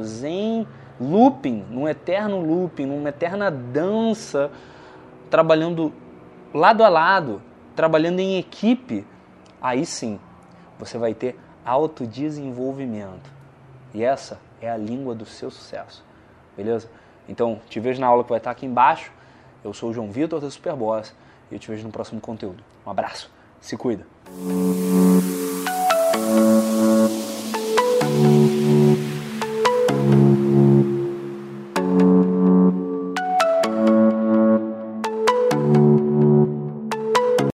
em looping, num eterno looping, numa eterna dança, trabalhando lado a lado, trabalhando em equipe, aí sim você vai ter autodesenvolvimento. E essa é a língua do seu sucesso. Beleza? Então, te vejo na aula que vai estar aqui embaixo. Eu sou o João Vitor da Superboss e eu te vejo no próximo conteúdo. Um abraço, se cuida.